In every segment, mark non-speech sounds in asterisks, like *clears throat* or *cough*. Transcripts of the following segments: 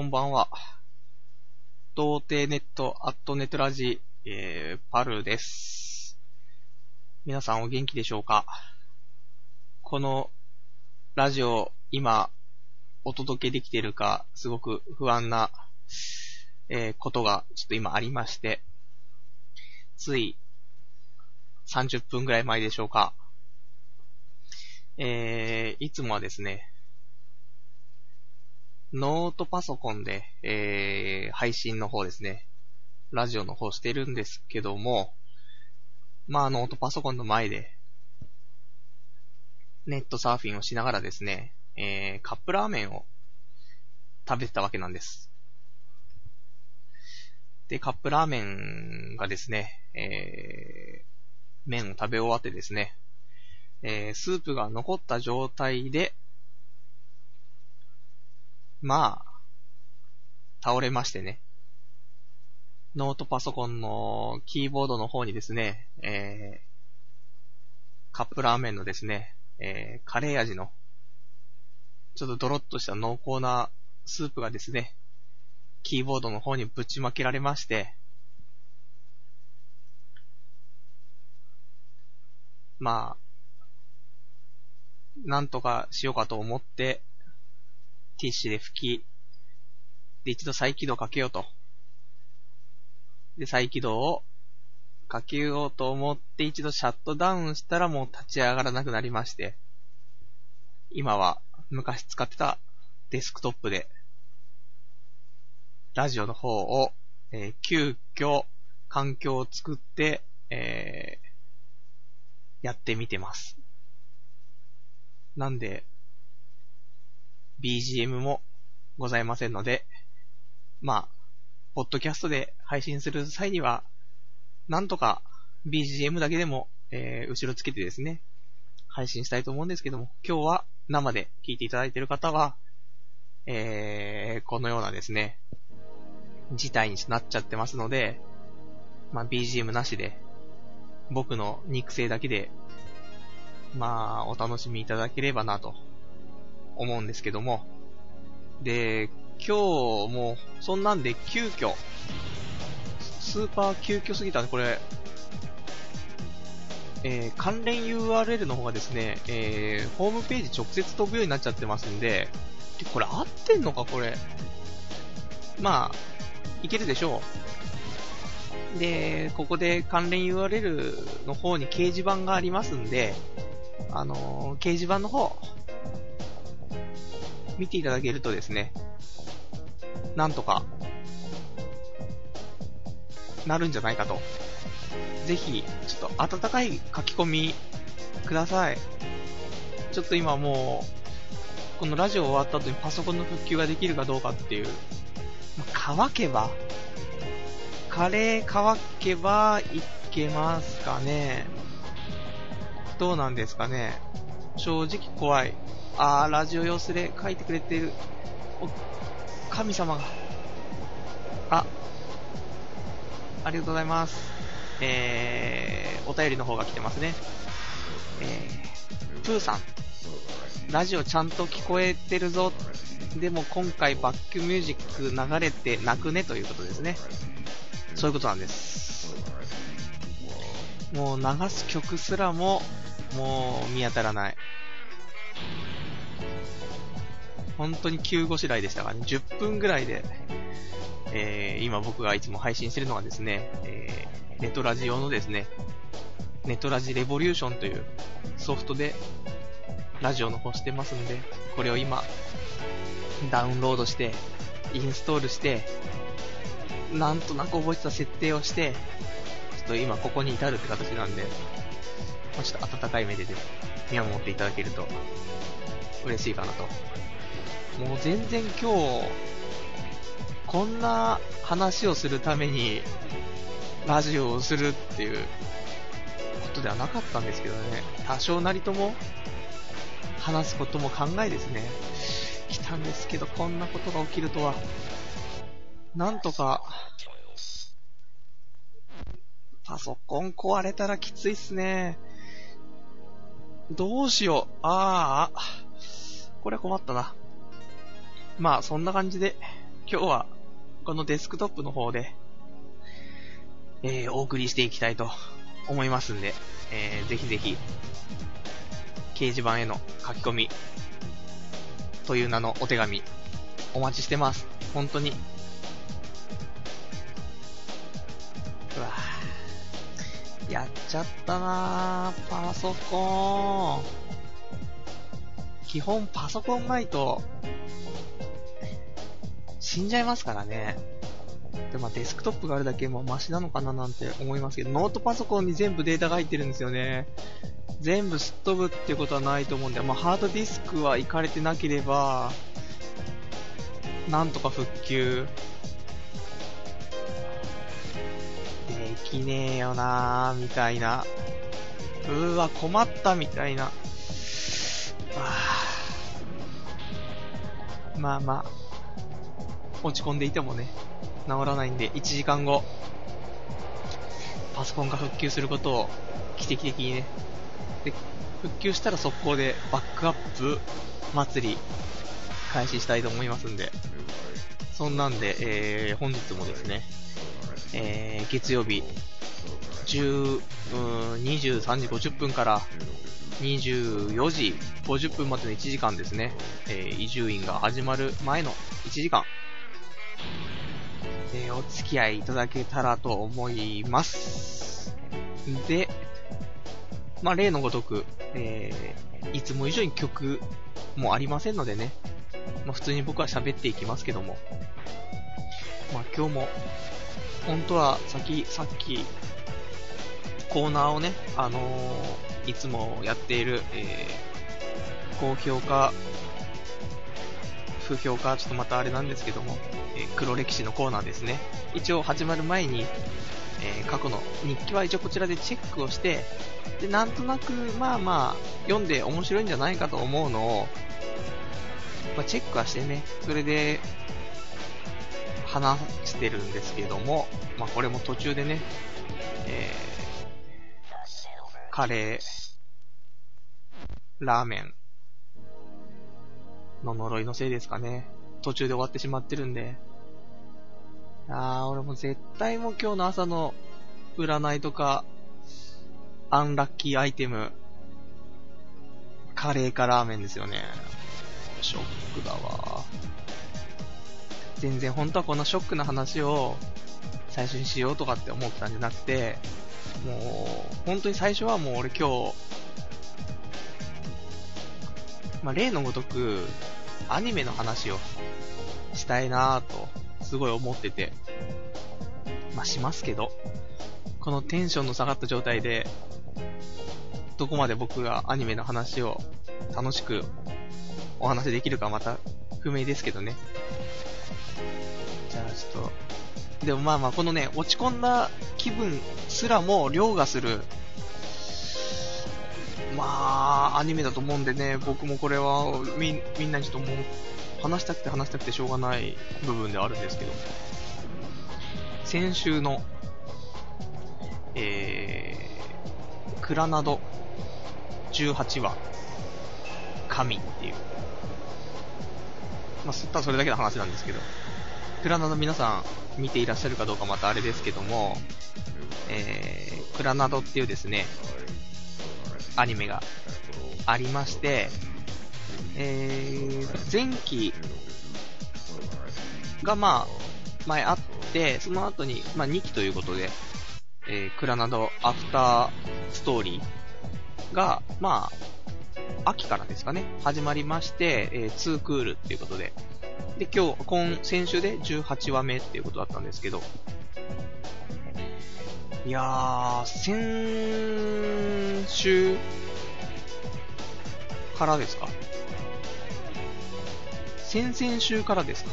こんばんは。童貞ネット、アットネットラジ、えー、パルです。皆さんお元気でしょうか？このラジオ、今、お届けできてるか、すごく不安な、えー、ことがちょっと今ありまして、つい30分ぐらい前でしょうか？えー、いつもはですね、ノートパソコンで、えー、配信の方ですね、ラジオの方してるんですけども、まあノートパソコンの前で、ネットサーフィンをしながらですね、えー、カップラーメンを食べてたわけなんです。で、カップラーメンがですね、えー、麺を食べ終わってですね、えー、スープが残った状態で、まあ、倒れましてね。ノートパソコンのキーボードの方にですね、えー、カップラーメンのですね、えー、カレー味の、ちょっとドロッとした濃厚なスープがですね、キーボードの方にぶちまけられまして、まあ、なんとかしようかと思って、ティッシュで拭き、で、一度再起動かけようと。で、再起動をかけようと思って一度シャットダウンしたらもう立ち上がらなくなりまして、今は昔使ってたデスクトップで、ラジオの方を、えー急遽環境を作って、えーやってみてます。なんで、BGM もございませんので、まあ、ポッドキャストで配信する際には、なんとか BGM だけでも、えー後ろつけてですね、配信したいと思うんですけども、今日は生で聞いていただいている方は、えー、このようなですね、事態になっちゃってますので、まあ BGM なしで、僕の肉声だけで、まあ、お楽しみいただければなと思うんですけども。で、今日も、そんなんで急遽、スーパー急遽すぎたんで、これ、えー関連 URL の方がですね、えーホームページ直接飛ぶようになっちゃってますんで、でこれ合ってんのか、これ。まあ、いけるでしょう。で、ここで関連 URL の方に掲示板がありますんで、あのー掲示板の方、見ていただけるとですね、なんとか、なるんじゃないかと。ぜひ、ちょっと温かい書き込みください。ちょっと今もう、このラジオ終わった後にパソコンの復旧ができるかどうかっていう、ま乾けば、カレー乾けばいけますかね。どうなんですかね。正直怖い。あー、ラジオ用スレ書いてくれてる。お、神様が。あ、ありがとうございます。えー、お便りの方が来てますね。えー、プーさん。ラジオちゃんと聞こえてるぞ。でも今回バックミュージック流れて泣くね？ということですね。そういうことなんです。もう流す曲すらも、もう見当たらない。本当に急ごしらいでしたからね。10分ぐらいで、えー、今僕がいつも配信してるのはですね、えー、ネトラジ用のですね、ネトラジレボリューションというソフトでラジオの方してますんで、これを今、ダウンロードして、インストールして、なんとなく覚えてた設定をして、ちょっと今ここに至るって形なんで、ちょっと温かい目で見守っていただけると嬉しいかなと。もう全然今日、こんな話をするためにラジオをするっていうことではなかったんですけどね、多少なりとも話すことも考えですね、来たんですけど、こんなことが起きるとは、なんとか、パソコン壊れたらきついっすね。どうしよう。ああ、これ困ったな。まあ、そんな感じで、今日は、このデスクトップの方で、えー、お送りしていきたいと思いますんで、えー、ぜひぜひ、掲示板への書き込み、という名のお手紙、お待ちしてます。本当に。うわぁやっちゃったなぁ、パソコン。基本パソコンないと、死んじゃいますからね。で、まあ、デスクトップがあるだけもマシなのかななんて思いますけど、ノートパソコンに全部データが入ってるんですよね。全部すっ飛ぶってことはないと思うんで、まあ、ハードディスクは行かれてなければ、なんとか復旧。できねえよなーみたいな。うーわ、困ったみたいな。まあまあ、落ち込んでいてもね、治らないんで、1時間後、パソコンが復旧することを奇跡的にね、で、復旧したら速攻でバックアップ祭り開始したいと思いますんで、そんなんで、えー、本日もですね、えー、月曜日、10、23時50分から24時50分までの1時間ですね、えー、移住院が始まる前の1時間、えー、お付き合いいただけたらと思います。で、まあ、例のごとく、えー、いつも以上に曲もありませんのでね、まあ、普通に僕は喋っていきますけども、まあ、今日も、本当はさっき、さっき、コーナーをね、あのー、いつもやっている、えー、高評価、不評価、ちょっとまたあれなんですけども、えー、黒歴史のコーナーですね。一応始まる前に、えー、過去の日記は一応こちらでチェックをして、で、なんとなく、まあまあ、読んで面白いんじゃないかと思うのを、まあ、チェックはしてね、それで、話してるんですけども、まあこれも途中でね、えーカレー、ラーメンの呪いのせいですかね。途中で終わってしまってるんで。あー、俺も絶対もう今日の朝の占いとか、アンラッキーアイテム、カレーかラーメンですよね。ショックだわ。全然本当はこのショックな話を最初にしようとかって思ったんじゃなくて、もう、本当に最初はもう俺今日、まあ、例のごとく、アニメの話をしたいなぁと、すごい思ってて、まあ、しますけど、このテンションの下がった状態で、どこまで僕がアニメの話を楽しくお話できるかまた不明ですけどね。じゃあちょっと、でもまあまあ、このね、落ち込んだ気分すらも凌駕する、まあ、アニメだと思うんでね、僕もこれはみ、みんなにちょっともう、話したくて話したくてしょうがない部分ではあるんですけど、先週の、えー、クラナド18話、神っていう、まあ、ただそれだけの話なんですけど、クラナド皆さん見ていらっしゃるかどうかまたあれですけども、えー、クラナドっていうですね、アニメがありまして、えー、前期がまあ、前あって、その後に、まあ2期ということで、えー、クラナドアフターストーリーが、まあ、秋からですかね、始まりまして、えー、2クールっていうことで、で、今日、今、先週で18話目っていうことだったんですけど、いやー、先週からですか？先々週からですか？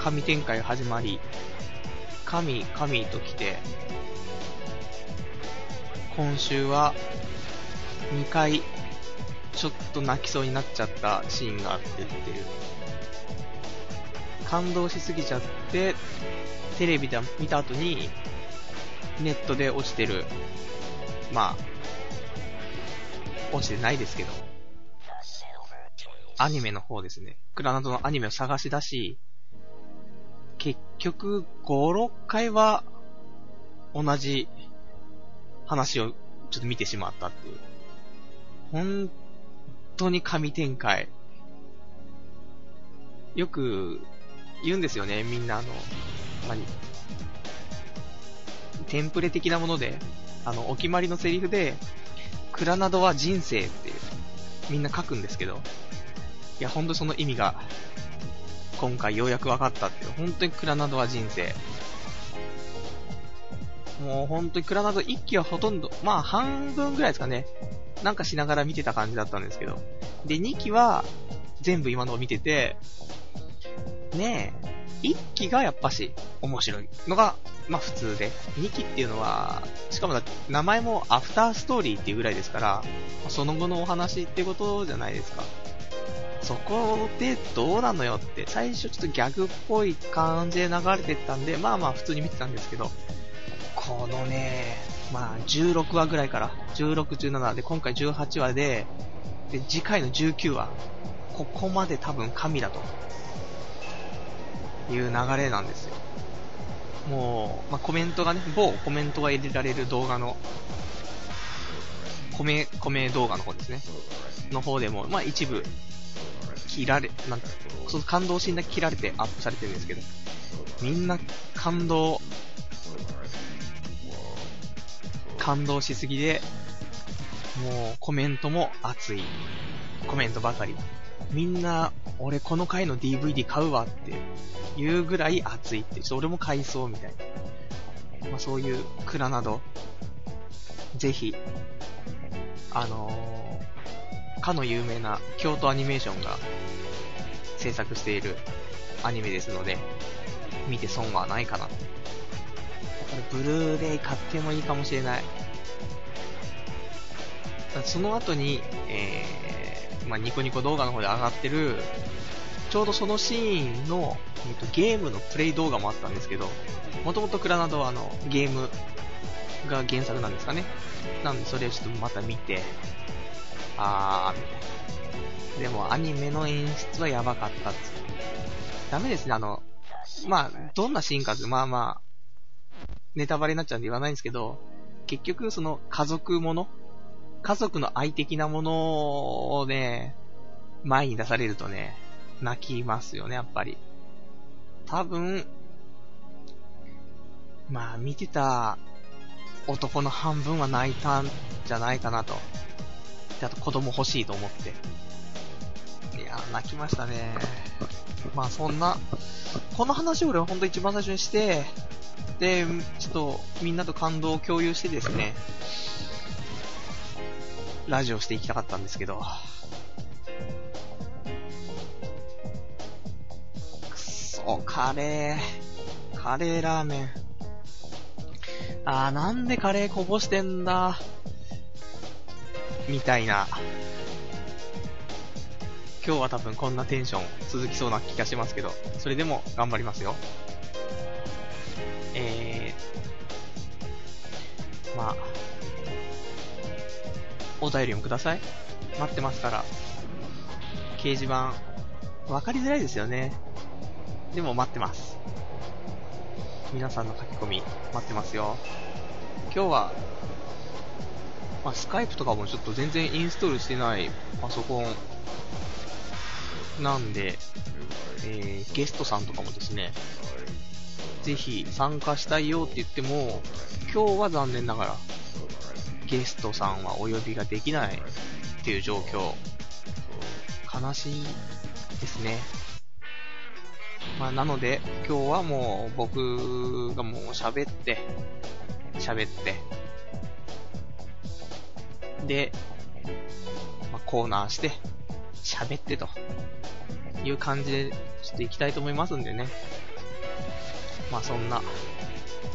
神展開始まり、神、神と来て、今週は2回ちょっと泣きそうになっちゃったシーンがあってっていう。感動しすぎちゃって、テレビで見た後に、ネットで落ちてる、まあ、落ちてないですけど、アニメの方ですね。クラナドのアニメを探し出し、結局5、6回は同じ話をちょっと見てしまったっていう。本当に神展開。よく言うんですよね、みんなあの、何テンプレ的なもので、あの、お決まりのセリフで、クラナドは人生っていう、みんな書くんですけど、いや、ほんとその意味が、今回ようやく分かったっていう、本当にクラナドは人生。もう本当にクラナド1期はほとんど、まあ半分ぐらいですかね。なんかしながら見てた感じだったんですけど。で、2期は全部今のを見てて、ねえ、1期がやっぱし面白いのが、まあ普通で、2期っていうのは、しかもだ名前もアフターストーリーっていうぐらいですから、その後のお話ってことじゃないですか。そこでどうなのよって、最初ちょっとギャグっぽい感じで流れてったんで、まあまあ普通に見てたんですけど、このね、まあ16話ぐらいから、16、17で、今回18話で、で、次回の19話、ここまで多分神だと。いう流れなんですよ。もう、まあ、コメントがね、某コメントが入れられる動画の、米、米動画の方ですね。の方でも、まあ、一部、切られ、なんか、その感動シーンだけ切られてアップされてるんですけど、みんな感動、感動しすぎで、もうコメントも熱い。コメントばかり。みんな、俺この回の DVD 買うわっていうぐらい熱いって、ちょっと俺も買いそうみたいな。まあそういうクラなど、ぜひ、あのー、かの有名な京都アニメーションが制作しているアニメですので、見て損はないかな。これブルーレイ買ってもいいかもしれない。その後に、えー、まあ、ニコニコ動画の方で上がってる、ちょうどそのシーンの、えっと、ゲームのプレイ動画もあったんですけど、もともとクラナドはあの、ゲームが原作なんですかね。なんでそれをちょっとまた見て、あー、みたいな。でもアニメの演出はやばかったっつって。ダメですね、あの、まあ、どんなシーンかってまあまあ、ネタバレになっちゃうんで言わないんですけど、結局その家族もの家族の愛的なものをね、前に出されるとね、泣きますよね、やっぱり。多分、まあ見てた男の半分は泣いたんじゃないかなと。で、あと子供欲しいと思って。や泣きましたね。まあそんな、この話を俺はほんと一番最初にして、で、ちょっとみんなと感動を共有してですね、ラジオしていきたかったんですけど、くそ、カレー、カレーラーメン。あー、なんでカレーこぼしてんだ、みたいな。今日は多分こんなテンション続きそうな気がしますけど、それでも頑張りますよ。えー、まあ、お便りもください。待ってますから。掲示板、わかりづらいですよね。でも待ってます。皆さんの書き込み、待ってますよ。今日は、まあ、スカイプとかもちょっと全然インストールしてないパソコンなんで、えー、ゲストさんとかもですね、ぜひ参加したいよって言っても、今日は残念ながらゲストさんはお呼びができないっていう状況。悲しいですね。まあ、なので、今日はもう僕がもう喋って、喋って、で、まあ、コーナーして、喋ってという感じでちょっと行きたいと思いますんでね。まあそんな、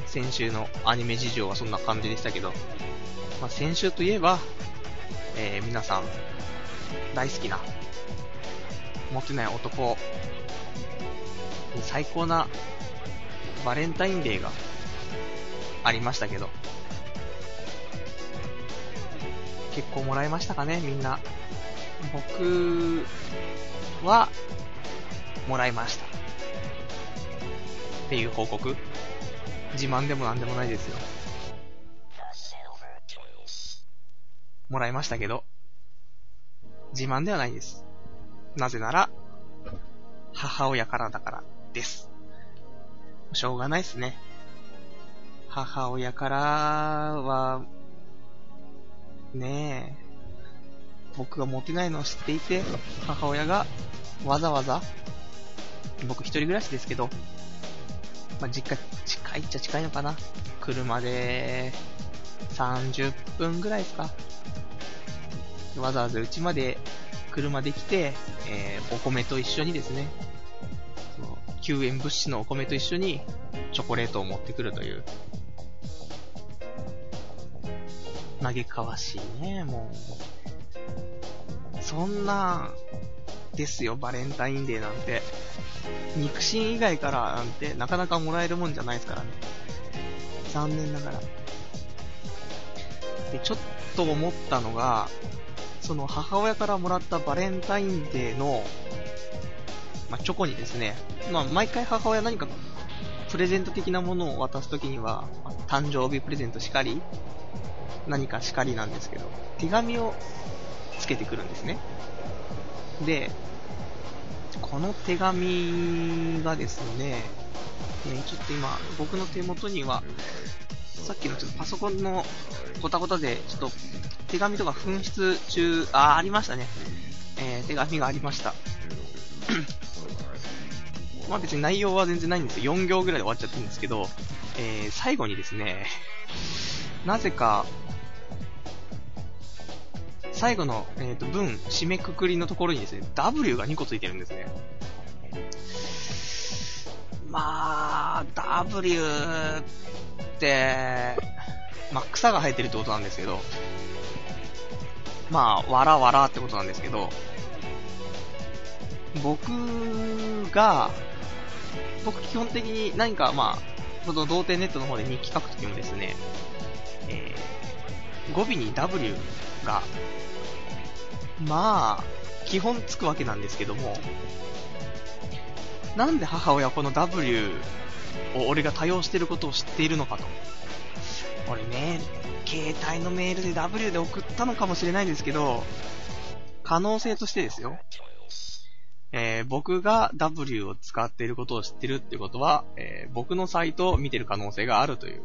先週のアニメ事情はそんな感じでしたけど、まあ、先週といえば、えー、皆さん大好きな、持ってない男最高なバレンタインデーがありましたけど、結構もらいましたかね、みんな。僕は、もらいました。っていう報告？自慢でもなんでもないですよ。もらいましたけど、自慢ではないです。なぜなら、母親からだからです。しょうがないっすね。母親からは、ねえ、僕がモテないのを知っていて、母親がわざわざ、僕一人暮らしですけど、まあ、実家近いっちゃ近いのかな。車で30分ぐらいですか。わざわざ家まで車で来て、えー、お米と一緒にですね、その救援物資のお米と一緒にチョコレートを持ってくるという。嘆かわしいね、もう。そんな、ですよ、バレンタインデーなんて。肉親以外からなんてなかなかもらえるもんじゃないですからね。残念ながら。で、ちょっと思ったのが、その母親からもらったバレンタインデーの、まあ、チョコにですね、まあ、毎回母親何かプレゼント的なものを渡すときには、誕生日プレゼントしかり、何かしかりなんですけど、手紙をつけてくるんですね。で、この手紙がですね、えー、ちょっと今、僕の手元には、さっきのちょっとパソコンのごたごたで、ちょっと手紙とか紛失中、あ、ありましたね。えー、手紙がありました。*clears throat* まあ別に内容は全然ないんですよ。4行ぐらいで終わっちゃってるんですけど、えー、最後にですね、なぜか、最後の、えーと、文、締めくくりのところにですね、W が2個ついてるんですね。まあ、W って、まあ、草が生えてるってことなんですけど、まあ、わらわらってことなんですけど、僕が、僕基本的に何かまあ、その童貞ネットの方で日記書くときもですね、えー、語尾に W がまあ、基本つくわけなんですけども、なんで母親この W を俺が多用してることを知っているのかと。俺ね、携帯のメールで W で送ったのかもしれないんですけど、可能性としてですよ。えー、僕が W を使っていることを知ってるってことは、えー、僕のサイトを見てる可能性があるという、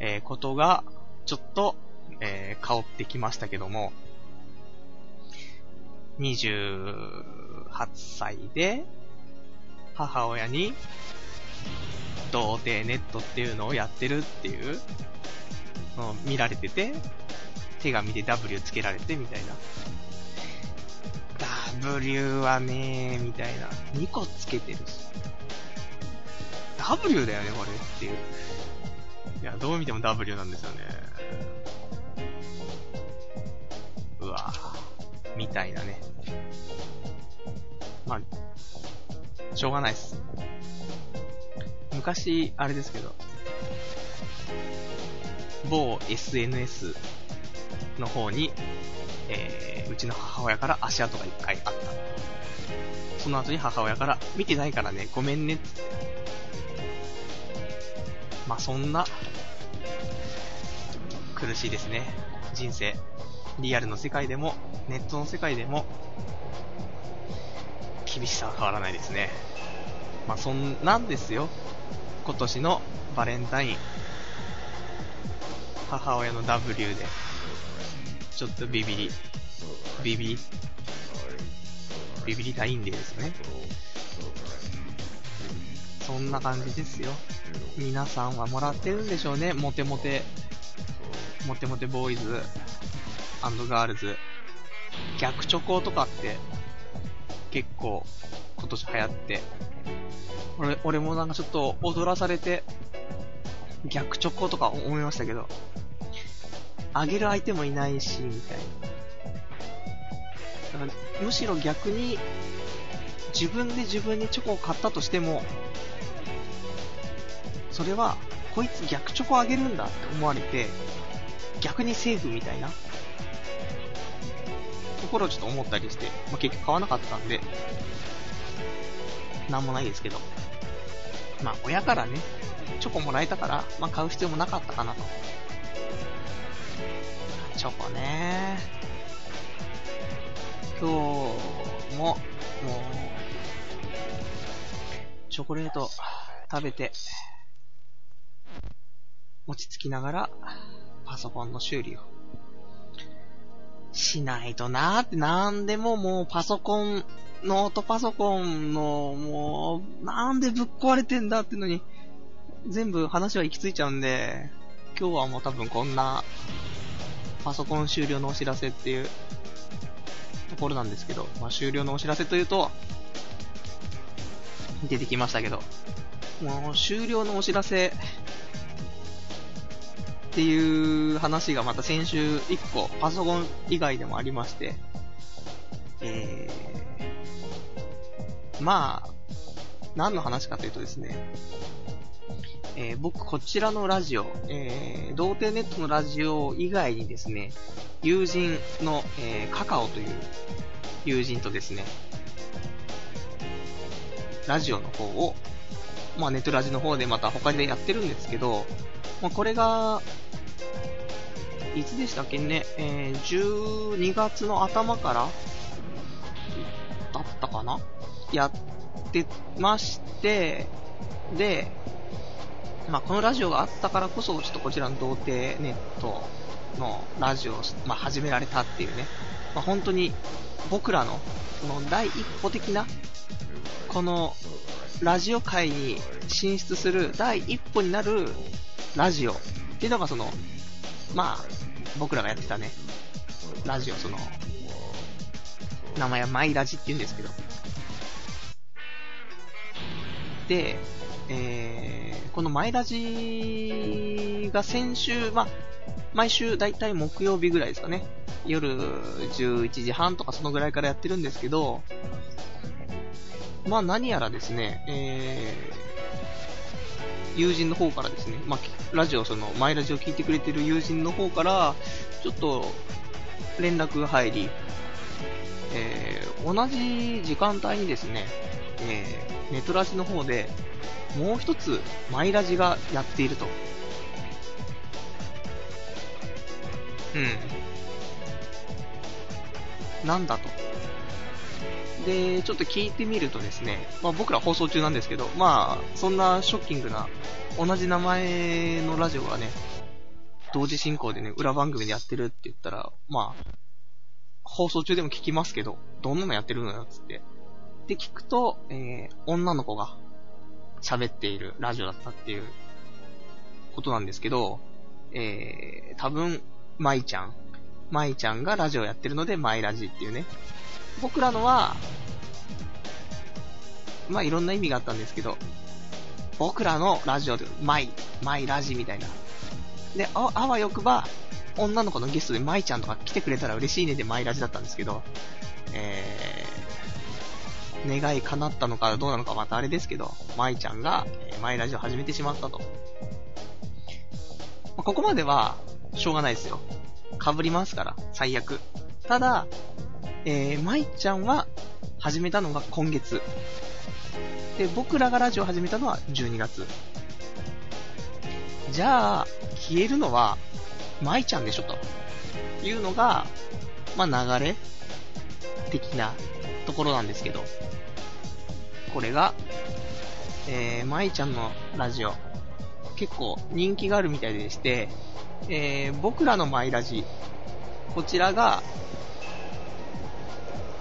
えー、ことが、ちょっと、えー、香ってきましたけども、28歳で、母親に、童貞ネットっていうのをやってるっていうの見られてて、手紙で W つけられてみたいな。W はねー、みたいな。2個つけてるし。W だよね、これっていう。いや、どう見ても W なんですよね。うわぁ。みたいなね。まあ、しょうがないっす。昔、あれですけど、某 SNS の方に、えー、うちの母親から足跡が一回あった。その後に母親から、見てないからね、ごめんねって。まあ、そんな、苦しいですね。人生。リアルの世界でも、ネットの世界でも、厳しさは変わらないですね。まあ、そんなんですよ。今年のバレンタイン。母親の W で、ちょっとビビり、ビビり、ビビりたいんでですね。そんな感じですよ。皆さんはもらってるんでしょうね。モテモテ、モテモテボーイズアンドガールズ。逆チョコとかって結構今年流行って、俺、俺もなんかちょっと踊らされて、逆チョコとか思いましたけど、あげる相手もいないし、みたいな。だからむしろ逆に、自分で自分にチョコを買ったとしても、それは、こいつ逆チョコあげるんだって思われて、逆にセーフみたいなこころちょっと思ったりして、まあ、結局買わなかったんで、なんもないですけど。まあ、親からね、チョコもらえたから、まあ、買う必要もなかったかなと。チョコね今日も、もう、チョコレート食べて、落ち着きながら、パソコンの修理をしないとなーって、なんでももうパソコン、ノートパソコンの、もう、なんでぶっ壊れてんだってのに、全部話は行き着いちゃうんで、今日はもう多分こんな、パソコン終了のお知らせっていうところなんですけど、まあ終了のお知らせというと、出てきましたけど、もう終了のお知らせっていう話がまた先週1個パソコン以外でもありまして、えー、まあ、何の話かというとですね、えー、僕こちらのラジオ、えー、童貞ネットのラジオ以外にですね、友人の、えー、カカオという友人とですね、ラジオの方を、まあネットラジの方でまた他でやってるんですけど、まあこれが、いつでしたっけね、えー、12月の頭からだったかな？やってまして、で、まあ、このラジオがあったからこそ、ちょっとこちらの童貞ネットのラジオを、まあ、始められたっていうね、まあ、本当に僕らの、その第一歩的な、このラジオ界に進出する第一歩になるラジオっていうのがその、まあ、僕らがやってたね、ラジオ、その、名前はマイラジって言うんですけど。で、えー、このマイラジが先週、まあ、毎週だいたい木曜日ぐらいですかね。夜11時半とかそのぐらいからやってるんですけど、まあ何やらですね、え友人の方からですね、まあ、ラジオ、その、マイラジオ聞いてくれてる友人の方から、ちょっと、連絡が入り、えー、同じ時間帯にですね、えー、ネトラジの方で、もう一つ、マイラジがやっていると。うん。なんだと。で、ちょっと聞いてみるとですね、まあ僕ら放送中なんですけど、まあ、そんなショッキングな、同じ名前のラジオがね、同時進行でね、裏番組でやってるって言ったら、まあ、放送中でも聞きますけど、どんなのやってるのよ、つって。で、聞くと、えー、女の子が喋っているラジオだったっていうことなんですけど、えー、多分、舞ちゃん。舞ちゃんがラジオやってるので、マイラジっていうね。僕らのは、まあいろんな意味があったんですけど、僕らのラジオで、マイ、マイラジみたいな。で、ああわよくば、女の子のゲストでマイちゃんとか来てくれたら嬉しいねでマイラジだったんですけど、えー、願い叶ったのかどうなのかまたあれですけど、マイちゃんが、え、マイラジを始めてしまったと。まあ、ここまでは、しょうがないですよ。被りますから、最悪。ただ、えー、舞ちゃんは始めたのが今月。で、僕らがラジオ始めたのは12月。じゃあ、消えるのは、舞ちゃんでしょと。いうのが、まあ、流れ的なところなんですけど。これが、えー、舞ちゃんのラジオ、結構人気があるみたいでして、えー、僕らのマイラジ、こちらが、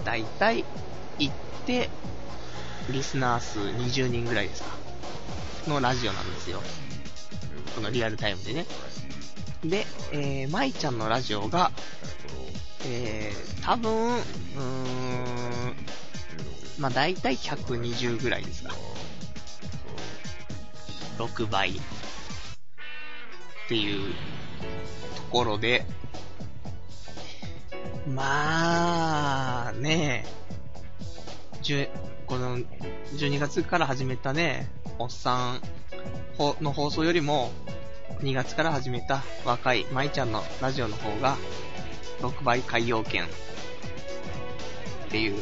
だいたい行って、リスナー数20人ぐらいですか。のラジオなんですよ。このリアルタイムでね。で、えー、舞ちゃんのラジオが、えー、多分、うーん、まあ、大体120ぐらいですか。6倍。っていうところで、まあ、ねえ、この12月から始めたね、おっさんの放送よりも、2月から始めた若い舞ちゃんのラジオの方が、6倍海洋圏っていう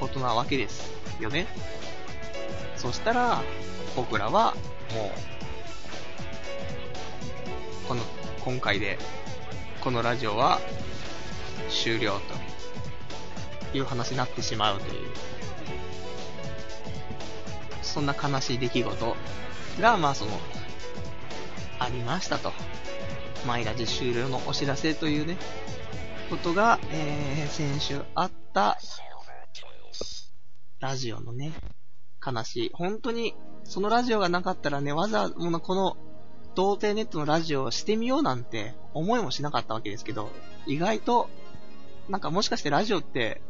ことなわけですよね。そしたら、僕らはもう、この、今回で、このラジオは終了という話になってしまうという、そんな悲しい出来事が、まあその、ありましたと。マイラジ終了のお知らせというね、ことが、えー、先週あった、ラジオのね、悲しい。本当に、そのラジオがなかったらね、わざわざ、この、童貞ネットのラジオをしてみようなんて思いもしなかったわけですけど、意外と、なんかもしかしてラジオって、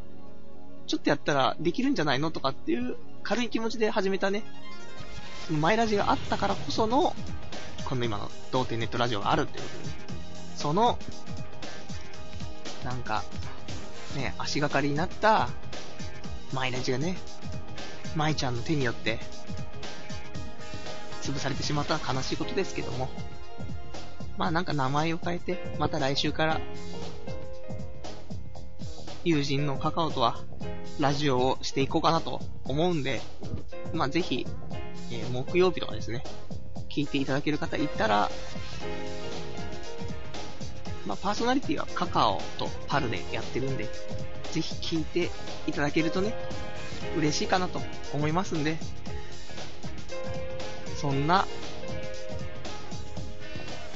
ちょっとやったらできるんじゃないのとかっていう軽い気持ちで始めたね、マイラジがあったからこその、この今の童貞ネットラジオがあるってことでね。その、なんか、ね、足がかりになった、マイラジがね、マイちゃんの手によって、潰されてしまった悲しいことですけども、まあなんか名前を変えて、また来週から、友人のカカオとは、ラジオをしていこうかなと思うんで、まあぜひ、えー、木曜日とかですね、聞いていただける方いたら、まあ、パーソナリティはカカオとパルでやってるんで、ぜひ聞いていただけるとね、嬉しいかなと思いますんで、そんな、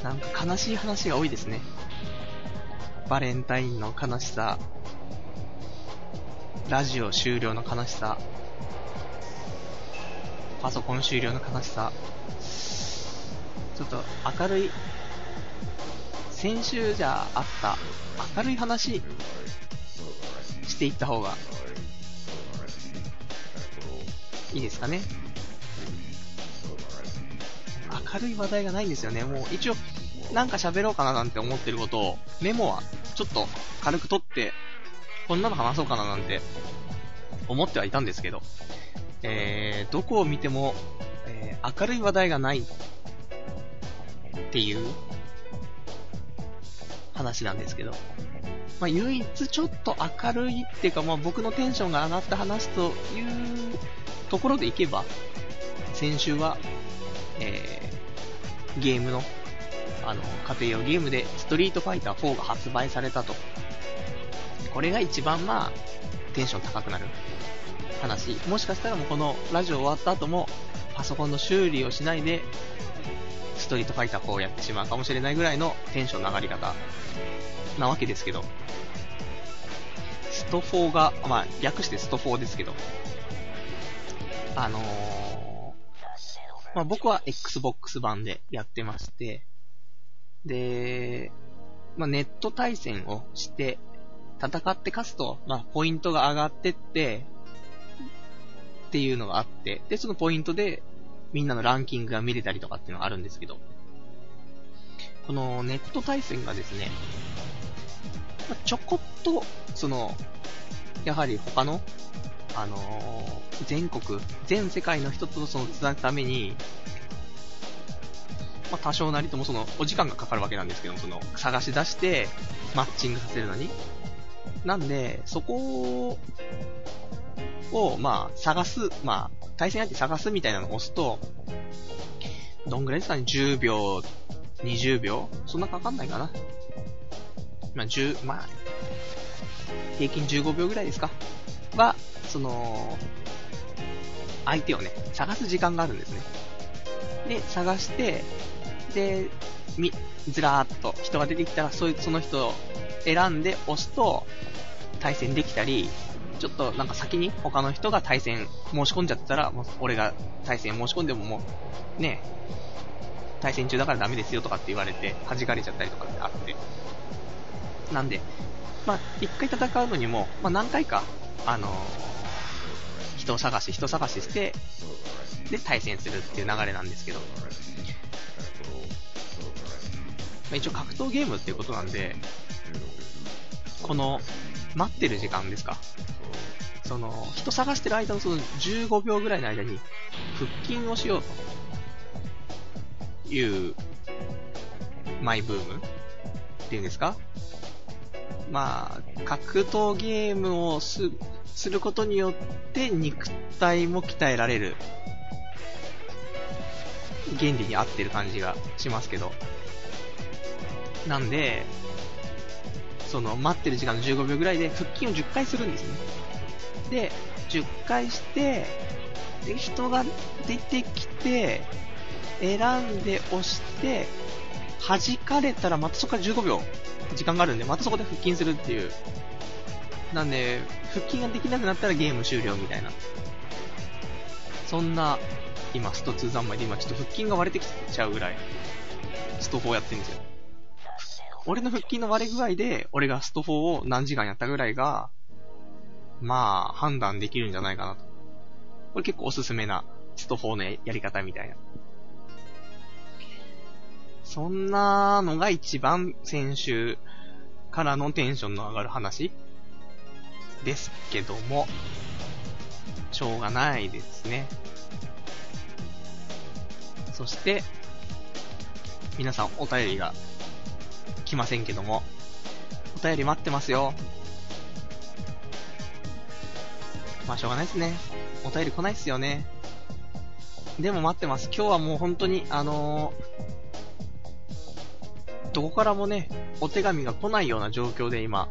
なんか悲しい話が多いですね。バレンタインの悲しさ、ラジオ終了の悲しさ、パソコン終了の悲しさ、ちょっと明るい、先週じゃあった明るい話していった方がいいですかね。明るい話題がないんですよね。もう一応、なんか喋ろうかななんて思ってることを、メモはちょっと軽く取って、こんなの話そうかななんて思ってはいたんですけど、えー、どこを見ても、えー、明るい話題がない。っていう。話なんですけど、まあ、唯一ちょっと明るいっていうか、まあ、僕のテンションが上がった話というところでいけば、先週は、えー、ゲームの、あの、家庭用ゲームで、ストリートファイター4が発売されたと。これが一番まあ、テンション高くなる話。もしかしたらもうこのラジオ終わった後も、パソコンの修理をしないで、ストリートファイター4をやってしまうかもしれないぐらいのテンションの上がり方なわけですけど、スト4が、まあ、略してスト4ですけど、あのー、まあ、僕は Xbox 版でやってまして、で、まあ、ネット対戦をして、戦って勝つと、まあ、ポイントが上がってって、っていうのがあって、で、そのポイントで、みんなのランキングが見れたりとかっていうのがあるんですけど、このネット対戦がですね、まちょこっと、その、やはり他の、あのー、全国、全世界の人とその繋ぐために、まあ、多少なりともその、お時間がかかるわけなんですけども、その、探し出して、マッチングさせるのに。なんで、そこを、まあ、探す、まあ、対戦相手探すみたいなのを押すと、どんぐらいですかね ?10 秒、20秒？そんなかかんないかな？まあ、10、まあ、平均15秒ぐらいですか？は、その、相手をね、探す時間があるんですね。で、探して、で、み、ずらーっと人が出てきたら、そういう、その人選んで押すと、対戦できたり、ちょっとなんか先に他の人が対戦申し込んじゃったら、もう俺が対戦申し込んでももう、ね、対戦中だからダメですよとかって言われて、弾かれちゃったりとかってあって。なんで、まあ、一回戦うのにも、まあ、何回か、あのー、人探し、人探しして、で、対戦するっていう流れなんですけど、まあ、一応格闘ゲームっていうことなんで、この、待ってる時間ですか。その、人探してる間のその15秒ぐらいの間に、腹筋をしようという、マイブームっていうんですかまあ、格闘ゲームをす、することによって肉体も鍛えられる原理に合ってる感じがしますけど。なんで、その待ってる時間の15秒ぐらいで腹筋を10回するんですね。で、10回して、で、人が出てきて、選んで押して、弾かれたらまたそこから15秒時間があるんで、またそこで腹筋するっていう。なんで、腹筋ができなくなったらゲーム終了みたいな。そんな、今、スト2三昧で今ちょっと腹筋が割れてきちゃうぐらい、スト4やってるんですよ。俺の腹筋の割れ具合で、俺がスト4を何時間やったぐらいが、まあ、判断できるんじゃないかなと。これ結構おすすめな、スト4のやり方みたいな。そんなのが一番先週からのテンションの上がる話ですけども、しょうがないですね。そして、皆さんお便りが来ませんけども、お便り待ってますよ。まあしょうがないですね。お便り来ないっすよね。でも待ってます。今日はもう本当に、あのー、どこからもね、お手紙が来ないような状況で今、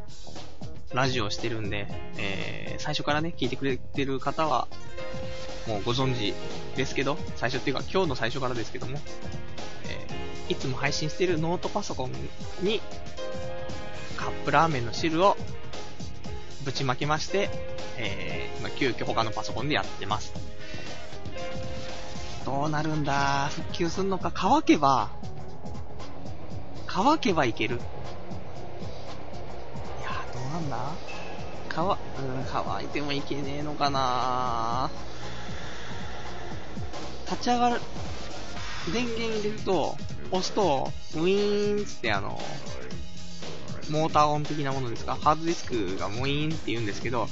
ラジオしてるんで、えー、最初からね、聞いてくれてる方は、もうご存知ですけど、最初っていうか今日の最初からですけども、えー、いつも配信してるノートパソコンに、カップラーメンの汁をぶちまけまして、えー、今急遽他のパソコンでやってます。どうなるんだ？復旧すんのか？乾けば、乾けばいける。いやどうなんだ？乾、うん、乾いてもいけねえのかな立ち上がる、電源入れると、押すと、ウィーンってあの、モーター音的なものですか？ハードディスクがウィーンって言うんですけど、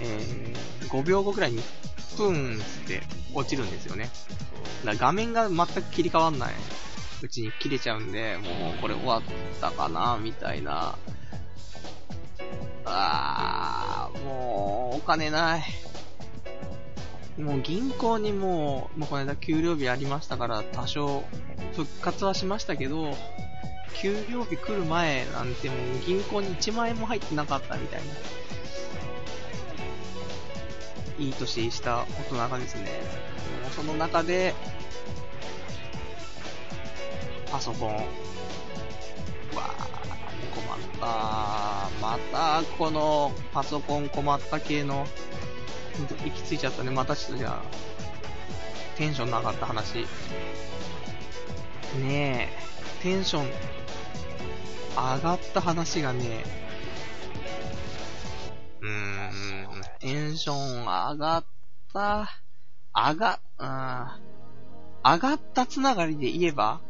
えー、5秒後くらいに、プーンって落ちるんですよね。だ画面が全く切り替わんないうちに切れちゃうんで、もうこれ終わったかな、みたいな。あー、もう、お金ない。もう銀行にもう、もうこの間給料日ありましたから、多少復活はしましたけど、給料日来る前なんてもう銀行に1万円も入ってなかったみたいな。いい年した大人がですね、もうその中で、パソコン、わー、困った。また、このパソコン困った系の行き着いちゃったね。またちょっとじゃあ、テンションの上がった話。ねえ、テンション上がった話がね、うーん、テンション上がった、上が、うん、上がったつながりで言えば、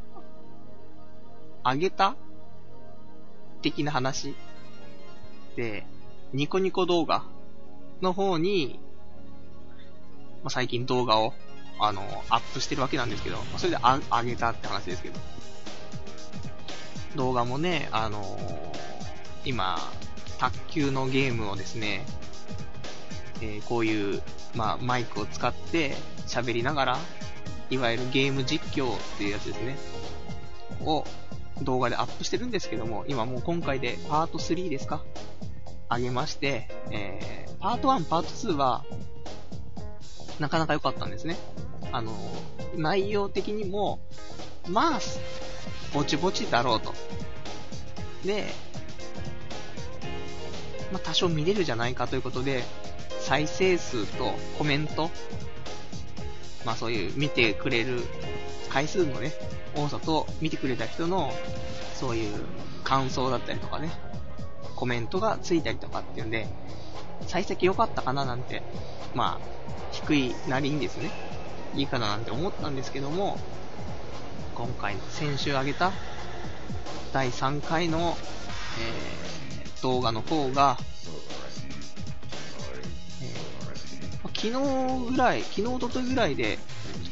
上げた？的な話で、ニコニコ動画の方に、まあ、最近動画を、あの、アップしてるわけなんですけど、まそれであ上げたって話ですけど。動画もね、あのー、今、卓球のゲームをですね、えー、こういう、まあ、マイクを使って喋りながら、いわゆるゲーム実況っていうやつですね、を動画でアップしてるんですけども、今もう今回でパート3ですか？上げまして、えー、パート1、パート2は、なかなか良かったんですね。あの、内容的にも、まあ、ぼちぼちだろうと。で、まあ、多少見れるじゃないかということで、再生数とコメント、まあそういう見てくれる回数のね、多さと見てくれた人の、そういう感想だったりとかね、コメントがついたりとかっていうんで、幸先良かったかななんて、まあ、低いなりにですね、いいかななんて思ったんですけども、今回、先週あげた第3回の、えー、動画の方が、えー、昨日ぐらい、昨日、おとといぐらいで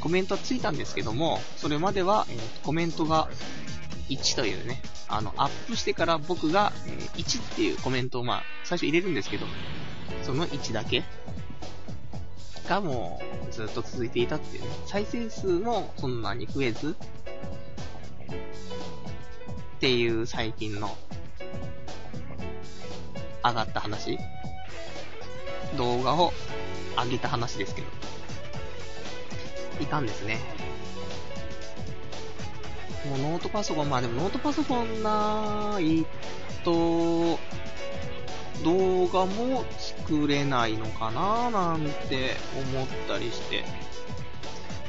コメントはついたんですけども、それまでは、えー、コメントが1というね、あの、アップしてから僕が、えー、1っていうコメントをまあ、最初入れるんですけど、その1だけがもうずっと続いていたっていうね。再生数もそんなに増えず、っていう最近の上がった話動画を上げた話ですけど。いたんですね。もうノートパソコン、まあでもノートパソコンないと、動画も作れないのかななんて思ったりして。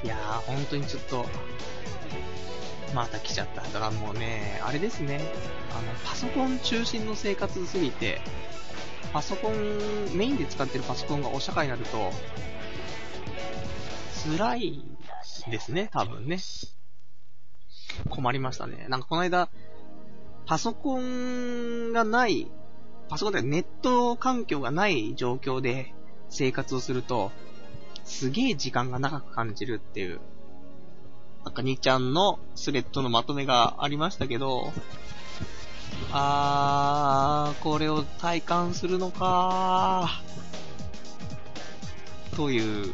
いやー、本当にちょっと、また来ちゃった。だからもうね、あれですね。あの、パソコン中心の生活すぎて、パソコン、メインで使ってるパソコンがお社会になると、辛いですね、多分ね。困りましたね。なんかこの間、パソコンがない、パソコンでネット環境がない状況で生活をすると、すげえ時間が長く感じるっていう、なんか2ちゃんのスレッドのまとめがありましたけど、あー、これを体感するのかー。という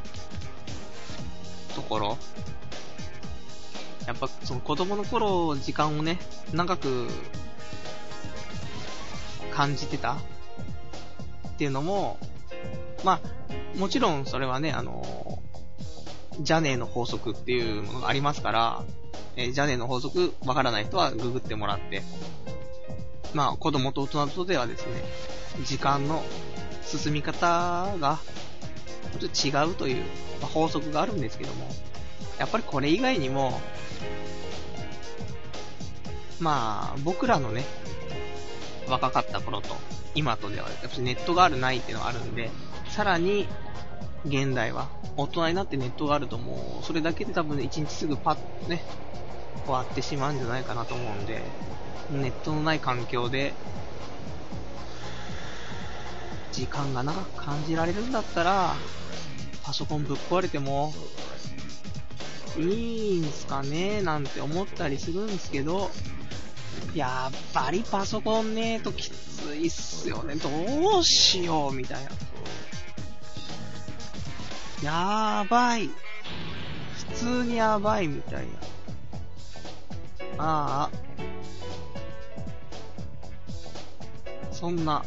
ところ。やっぱその子供の頃時間をね、長く感じてた？っていうのも、まあ、もちろんそれはね、あの、ジャネーの法則っていうものがありますから、えー、ジャネーの法則わからない人はググってもらって、まあ、子供と大人とではですね、時間の進み方が、ちょっと違うという、まあ、法則があるんですけども、やっぱりこれ以外にも、まあ、僕らのね、若かった頃と、今とでは、やっぱりネットがあるないっていうのがあるんで、さらに、現代は、大人になってネットがあるともう、それだけで多分、一日すぐパッとね、終わってしまうんじゃないかなと思うんで、ネットのない環境で、時間が長く感じられるんだったら、パソコンぶっ壊れても、いいんすかねなんて思ったりするんですけど、やっぱりパソコンねえときついっすよね。どうしようみたいな。やばい。普通にやばいみたいな。ああ。そんな、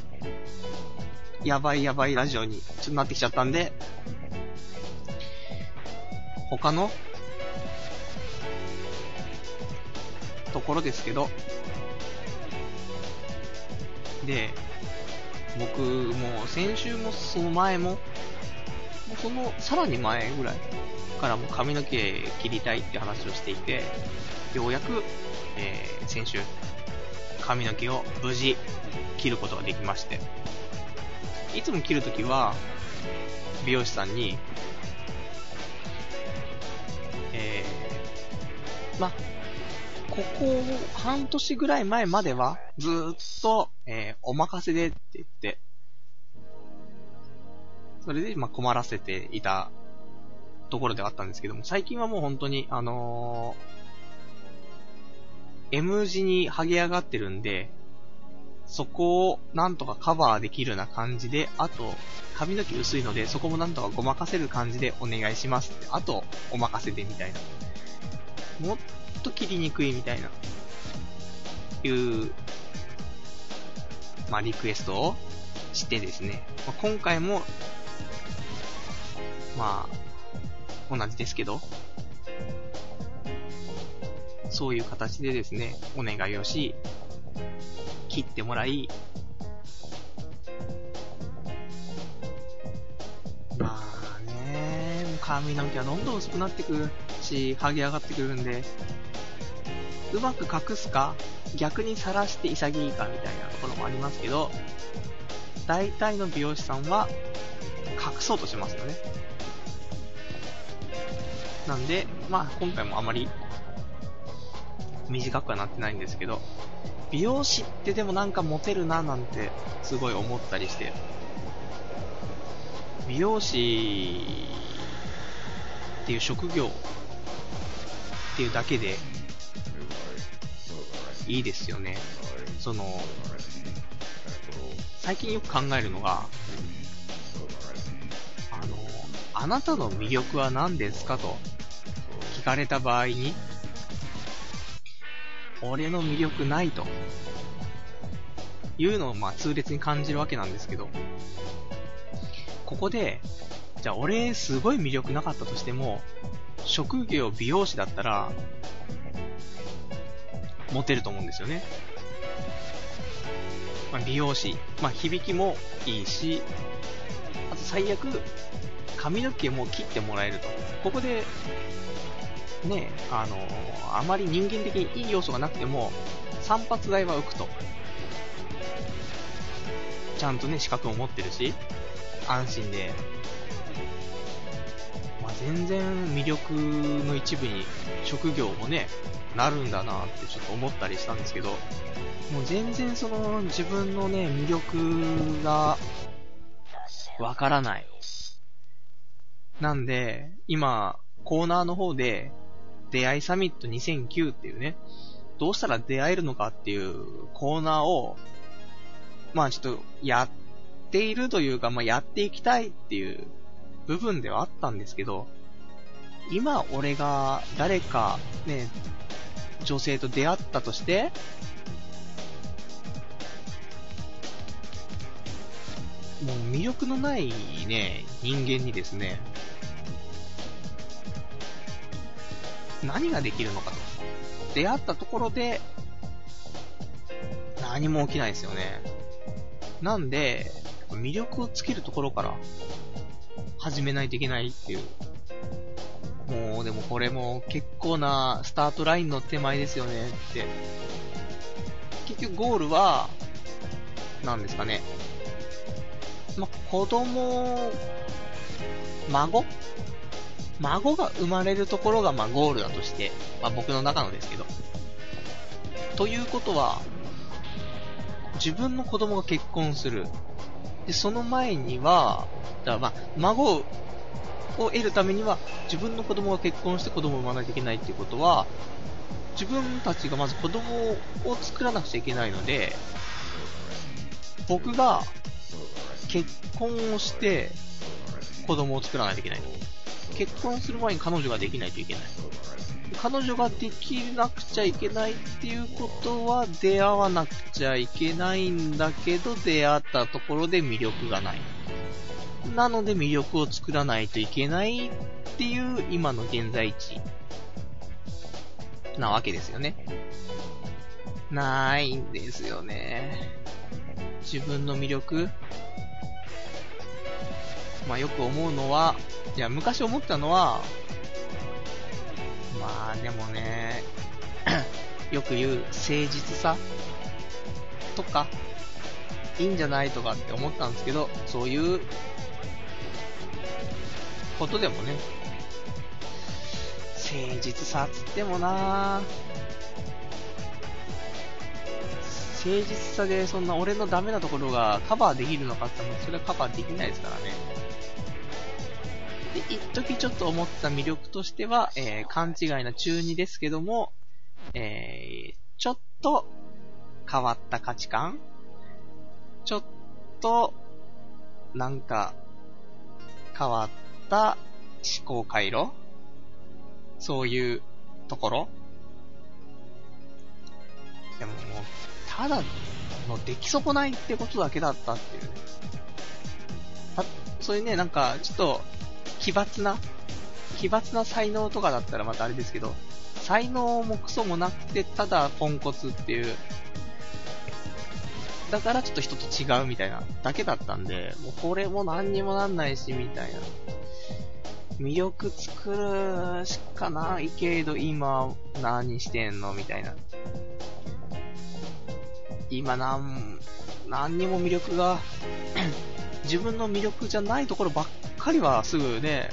やばいやばいラジオにちょっとなってきちゃったんで、他のところですけど、で、僕も先週もその前も、そのさらに前ぐらいからも髪の毛切りたいって話をしていて、ようやく、えー、先週、髪の毛を無事切ることができまして、いつも切るときは、美容師さんに、えー、まあ、ここ半年ぐらい前までは、ずーっと、えー、お任せでって言って、それで、ま困らせていたところではあったんですけども、最近はもう本当に、あのー、M 字に剥げ上がってるんで、そこをなんとかカバーできるような感じで、あと、髪の毛薄いので、そこもなんとかごまかせる感じでお願いしますって。あと、お任せでみたいな。もっと切りにくいみたいな、いう、まあ、リクエストをしてですね、まあ、今回も、まあ、同じですけど、そういう形でですね、お願いをし、切ってもらい、まあね、髪の毛はどんどん薄くなってくるし、剥げ上がってくるんで、うまく隠すか、逆に晒して潔いかみたいなところもありますけど、大体の美容師さんは隠そうとしますよね。なんで、まあ今回もあまり短くはなってないんですけど、美容師ってでもなんかモテるななんてすごい思ったりして、美容師っていう職業っていうだけでいいですよね。その、最近よく考えるのが、あの、あなたの魅力は何ですかと聞かれた場合に、俺の魅力ないと、いうのをまあ痛烈に感じるわけなんですけど、ここで、じゃあ俺すごい魅力なかったとしても、職業美容師だったら、モテると思うんですよね。まあ、美容師。まあ、響きもいいし、あと最悪、髪の毛も切ってもらえると。ここで、ね、あのあまり人間的にいい要素がなくても、散髪代は浮くと。ちゃんとね、資格も持ってるし、安心で。全然魅力の一部に職業もね、なるんだなってちょっと思ったりしたんですけど、もう全然その自分のね、魅力がわからない。なんで、今、コーナーの方で、出会いサミット2009っていうね、どうしたら出会えるのかっていうコーナーを、まあちょっとやっているというか、まあやっていきたいっていう部分ではあったんですけど、今俺が誰かね、女性と出会ったとして、もう魅力のないね、人間にですね、何ができるのかと。出会ったところで、何も起きないですよね。なんで、魅力をつけるところから始めないといけないっていうもう、でもこれも結構なスタートラインの手前ですよねって。結局ゴールは、なんですかね。ま、子供、孫？孫が生まれるところが、ま、ゴールだとして、まあ、僕の中のですけど。ということは、自分の子供が結婚する。で、その前には、からまあ、孫を得るためには、自分の子供が結婚して子供を産まないといけないっていうことは、自分たちがまず子供を作らなくちゃいけないので、僕が結婚をして子供を作らないといけない。結婚する前に彼女ができないといけない。彼女ができなくちゃいけないっていうことは出会わなくちゃいけないんだけど出会ったところで魅力がない。なので魅力を作らないといけないっていう今の現在地なわけですよね。ないんですよね。自分の魅力まあよく思うのは、いや昔思ったのは、まあでもね、*clears throat* よく言う誠実さとか、いいんじゃないとかって思ったんですけど、そういうことでもね、誠実さつってもな。誠実さでそんな俺のダメなところがカバーできるのかって言ったらそれはカバーできないですからね。で、一時ちょっと思った魅力としては、えー、勘違いな中2ですけども、えー、ちょっと変わった価値観。ちょっと、なんか、変わったった思考回路？そういうところ？でももう、ただの出来損ないってことだけだったっていうね。そういうね、なんか、ちょっと、奇抜な、奇抜な才能とかだったらまたあれですけど、才能もクソもなくて、ただポンコツっていう、だからちょっと人と違うみたいなだけだったんで、もうこれも何にもなんないし、みたいな。魅力作るしかないけど、今何してんのみたいな。今なん何にも魅力が *clears throat* 自分の魅力じゃないところばっかりはすぐね、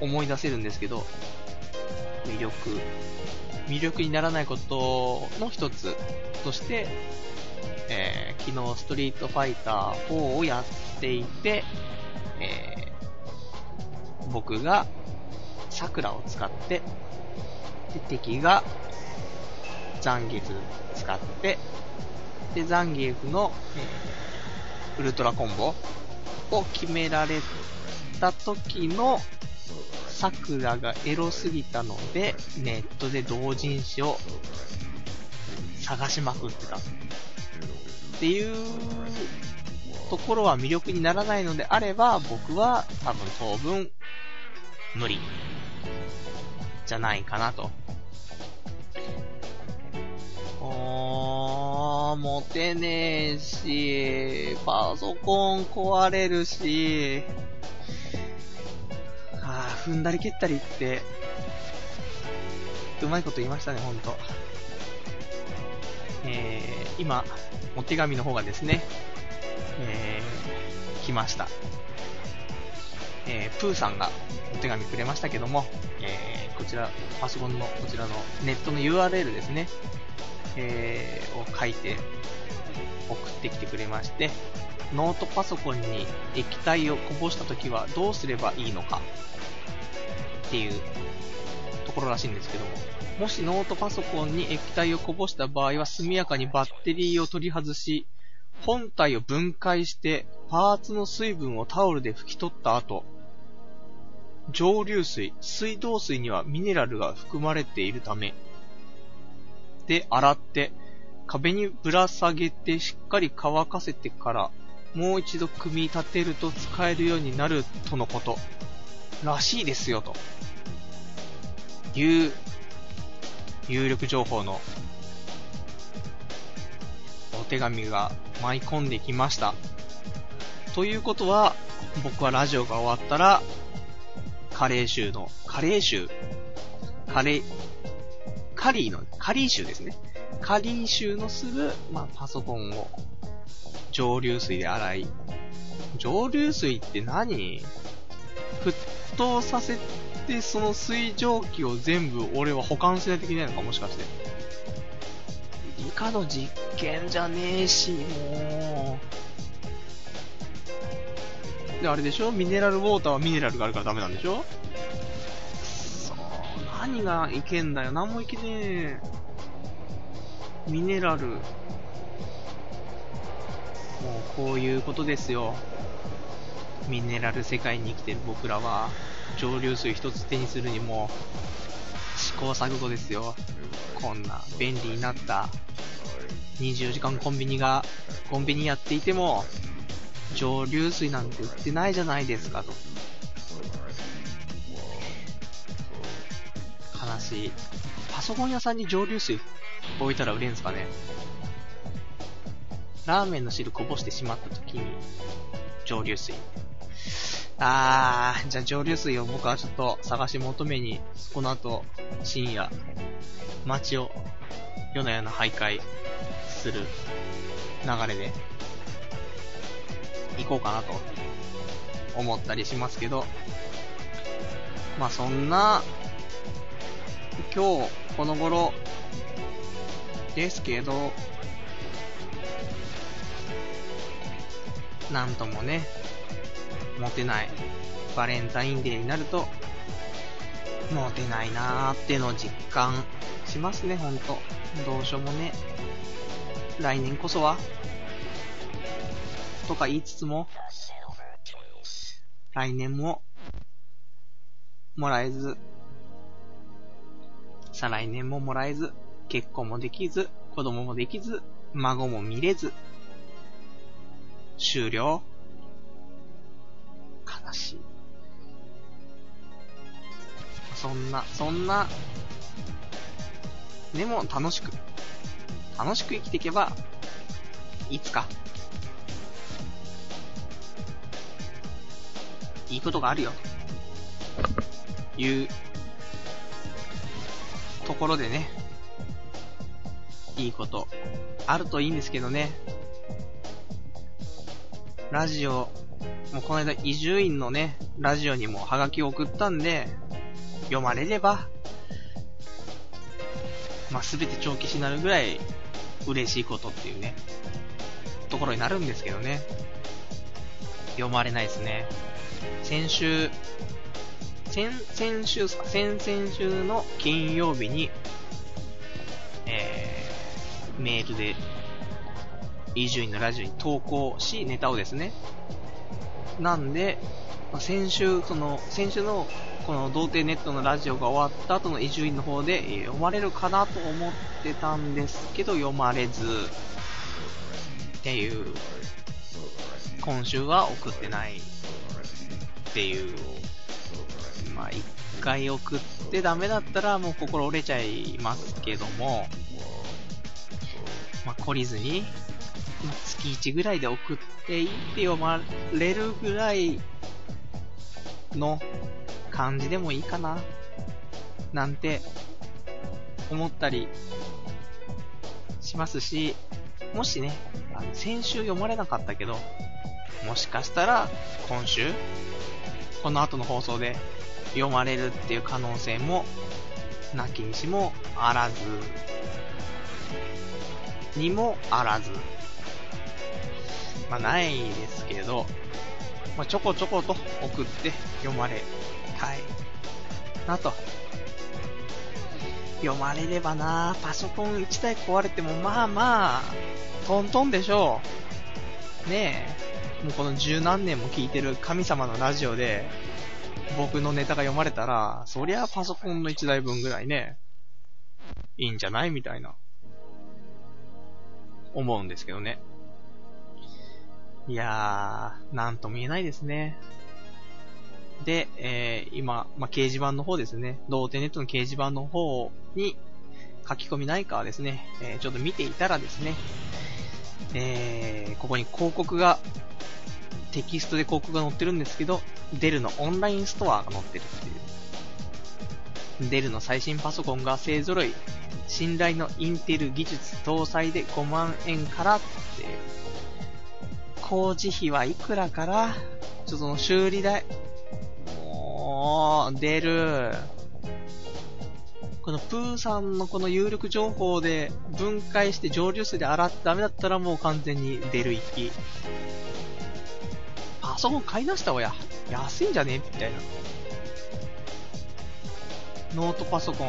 思い出せるんですけど、魅力、魅力にならないことの一つとして、えー、昨日ストリートファイター4をやっていて、えー僕が桜を使って、で、敵がザンギエフ使って、で、ザンギエフの、えー、ウルトラコンボを決められた時の桜がエロすぎたので、ネットで同人誌を探しまくってた。っていうところは魅力にならないのであれば、僕は多分当分無理じゃないかなと。おー、持てねえし、パソコン壊れるし、あー、踏んだり蹴ったりって、うまいこと言いましたね、ほんと。えー、今、お手紙の方がですね、えー、来ました。えー、プーさんがお手紙くれましたけども、えー、こちら、パソコンのこちらのネットの URL ですね、えー、を書いて送ってきてくれまして、ノートパソコンに液体をこぼした時はどうすればいいのかっていうところらしいんですけども、もしノートパソコンに液体をこぼした場合は速やかにバッテリーを取り外し、本体を分解してパーツの水分をタオルで拭き取った後、蒸留水、水道水にはミネラルが含まれているため、で洗って壁にぶら下げてしっかり乾かせてからもう一度組み立てると使えるようになるとのこと。らしいですよという有力情報のお手紙が舞い込んできました。ということは、僕はラジオが終わったら、カレー臭の、カレー臭カレー、カリーの、カリー臭ですね。カリー臭のする、まあ、パソコンを、蒸留水で洗い。蒸留水って何？沸騰させて、その水蒸気を全部俺は保管しないといけないのかもしかして。理科の実験じゃねえし、もう。で、あれでしょ？ミネラルウォーターはミネラルがあるからダメなんでしょ？そう、何がいけんだよ。何もいけねえ。ミネラル。もうこういうことですよ。ミネラル世界に生きてる僕らは、蒸留水一つ手にするにも、試行錯誤ですよ。こんな便利になった24時間コンビニが、コンビニやっていても、蒸留水なんて売ってないじゃないですかと。悲しい。パソコン屋さんに蒸留水置いたら売れんすかねラーメンの汁こぼしてしまった時に、蒸留水。あー、じゃあ蒸留水を僕はちょっと探し求めに、この後、深夜、街を夜な夜な徘徊する流れで、行こうかなと思ったりしますけど、まあそんな、今日この頃ですけど、なんともね、モテないバレンタインデーになると、モテないなーっての実感しますね、ほんと。どうしようもね。来年こそは？とか言いつつも、来年も、もらえず、再来年ももらえず、結婚もできず、子供もできず、孫も見れず、終了。悲しい。そんな、そんな、でも楽しく、楽しく生きていけば、いつか、いいことがあるよ、という、ところでね、いいこと、あるといいんですけどね、ラジオ、もうこの間、伊集院のね、ラジオにもハガキを送ったんで、読まれれば、まあ、すべて長期になるぐらい嬉しいことっていうね、ところになるんですけどね。読まれないですね。先週、先、先週、先々週の金曜日に、えー、メールで、伊集院のラジオに投稿し、ネタをですね。なんで、まあ、先週、その、先週のこの童貞ネットのラジオが終わった後の伊集院の方で、読まれるかなと思ってたんですけど、読まれず、っていう、今週は送ってないっていう、まあ一回送ってダメだったらもう心折れちゃいますけども、まあ懲りずに、月1ぐらいで送っていいって読まれるぐらいの感じでもいいかな、なんて思ったりしますし、もしね、あの先週読まれなかったけど、もしかしたら今週、この後の放送で読まれるっていう可能性も、なきにしもあらず、にもあらず、まあないですけど、まあ、ちょこちょこと送って読まれたいなと。読まれればなパソコン1台壊れてもまあまあ、トントンでしょう。ねえ。もうこの十何年も聞いてる神様のラジオで、僕のネタが読まれたら、そりゃパソコンの1台分ぐらいね、いいんじゃないみたいな、思うんですけどね。いやー、なんとも言えないですね。で、えー、今、まあ、掲示板の方ですね、童貞ネットの掲示板の方に書き込みないかはですね、えー、ちょっと見ていたらですね、えー、ここに広告が、テキストで広告が載ってるんですけど、デルのオンラインストアが載ってるっていう。デルの最新パソコンが勢揃い、信頼のインテル技術搭載で5万円からっていう、工事費はいくらからちょっとその修理代、もう、出る。このプーさんのこの有力情報で分解して蒸留水で洗ってダメだったらもう完全に出る域。パソコン買い出したわや。安いんじゃねみたいな。ノートパソコン。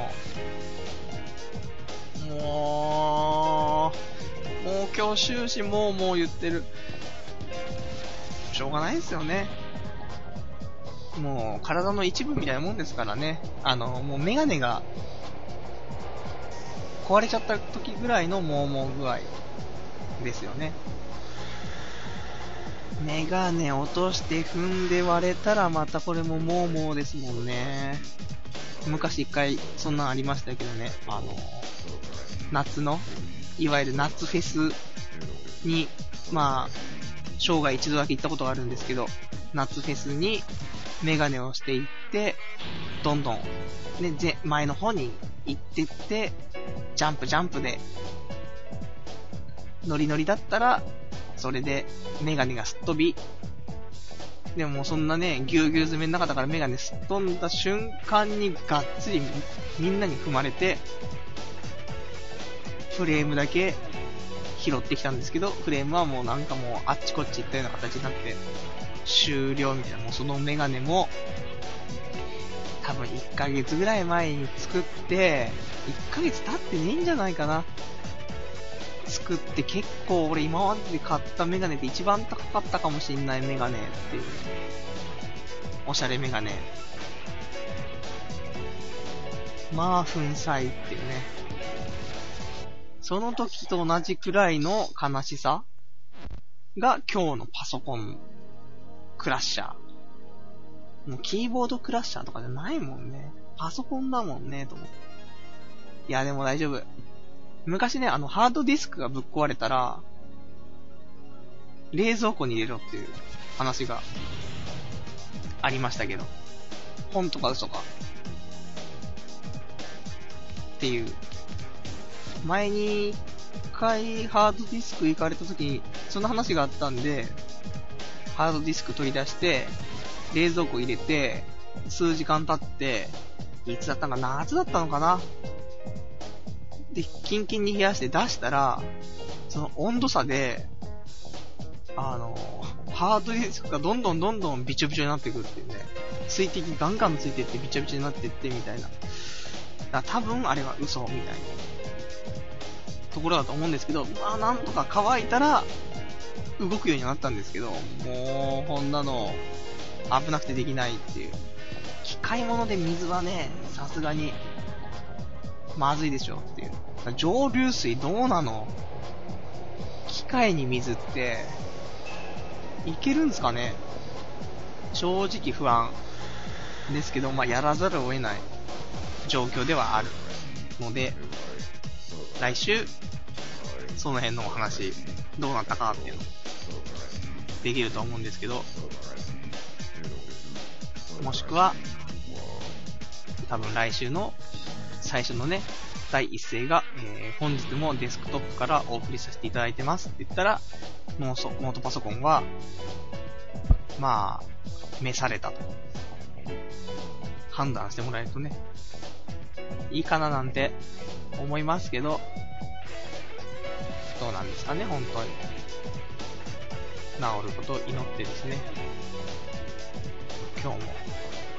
もう、もう今日終始もうもう言ってる。しょうがないですよね。もう体の一部みたいなもんですからね。あの、もうメガネが壊れちゃった時ぐらいのもうもう具合ですよね。メガネ落として踏んで割れたらまたこれももうもうですもんね。昔一回そんなんありましたけどね。あの、夏の、いわゆる夏フェスに、まあ、生涯一度だけ行ったことがあるんですけど、夏フェスにメガネをしていって、どんどん、ね、前の方に行ってって、ジャンプジャンプで、ノリノリだったら、それでメガネがすっ飛び、でもそんなね、ぎゅうぎゅう詰めの中だからメガネすっ飛んだ瞬間にがっつりみんなに踏まれて、フレームだけ拾ってきたんですけど、フレームはもうなんかもうあっちこっち行ったような形になって、終了みたいな、もうそのメガネも、多分1ヶ月ぐらい前に作って、1ヶ月経ってねえんじゃないかな。作って結構俺今までで買ったメガネで一番高かったかもしんないメガネっていう。おしゃれメガネ。まあ、粉砕っていうね。その時と同じくらいの悲しさが今日のパソコンクラッシャー。もうキーボードクラッシャーとかじゃないもんね。パソコンだもんね、と思って。いや、でも大丈夫。昔ね、あの、ハードディスクがぶっ壊れたら、冷蔵庫に入れろっていう話がありましたけど。本とか嘘か。っていう。前に、一回ハードディスク行かれた時に、その話があったんで、ハードディスク取り出して、冷蔵庫入れて、数時間経って、いつだったか夏だったのかなで、キンキンに冷やして出したら、その温度差で、あの、ハードディスクがどんどんどんどんびちょびちょになっていくっていうね。水滴ガンガンついてってびちょびちょになってってみたいな。だ多分あれは嘘みたいなところだと思うんですけど、まあなんとか乾いたら、動くようになったんですけど、もう、こんなの、危なくてできないっていう。機械物で水はね、さすがに、まずいでしょっていう。蒸留水どうなの？機械に水って、いけるんですかね？正直不安ですけど、まあ、やらざるを得ない状況ではあるので、来週、その辺のお話、どうなったかっていうの、できると思うんですけど、もしくは、多分来週の最初のね、第一声が、えー、本日もデスクトップからお送りさせていただいてます。って言ったら、ノートパソコンは、まあ、召されたと。判断してもらえるとね、いいかななんて思いますけど、どうなんですかね、本当に。治ることを祈ってですね。今日も、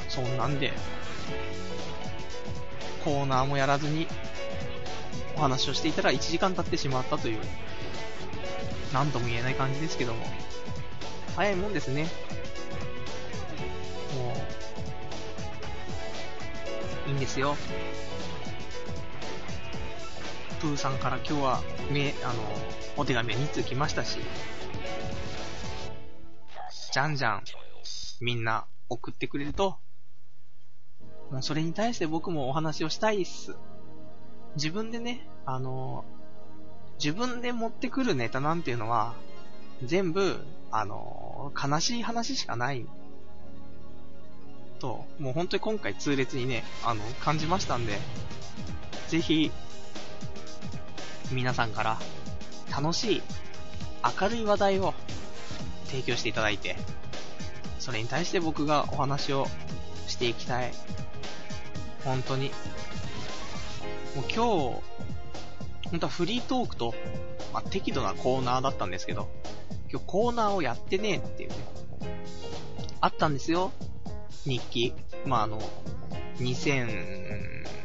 そんなんで、コーナーもやらずに、お話をしていたら1時間経ってしまったという、なんとも言えない感じですけども、早いもんですね。もう、いいんですよ。プーさんから今日は、め、あの、お手紙2通来ましたし、じゃんじゃん、みんな送ってくれると、もうそれに対して僕もお話をしたいっす。自分でね、あの、自分で持ってくるネタなんていうのは、全部、あの、悲しい話しかないと、もう本当に今回痛烈にね、あの、感じましたんで、ぜひ、皆さんから楽しい、明るい話題を提供していただいて、それに対して僕がお話をしていきたい。本当に。もう今日、本当はフリートークと、まあ、適度なコーナーだったんですけど、今日コーナーをやってねえっていうね。あったんですよ。日記。まあ、あの、2000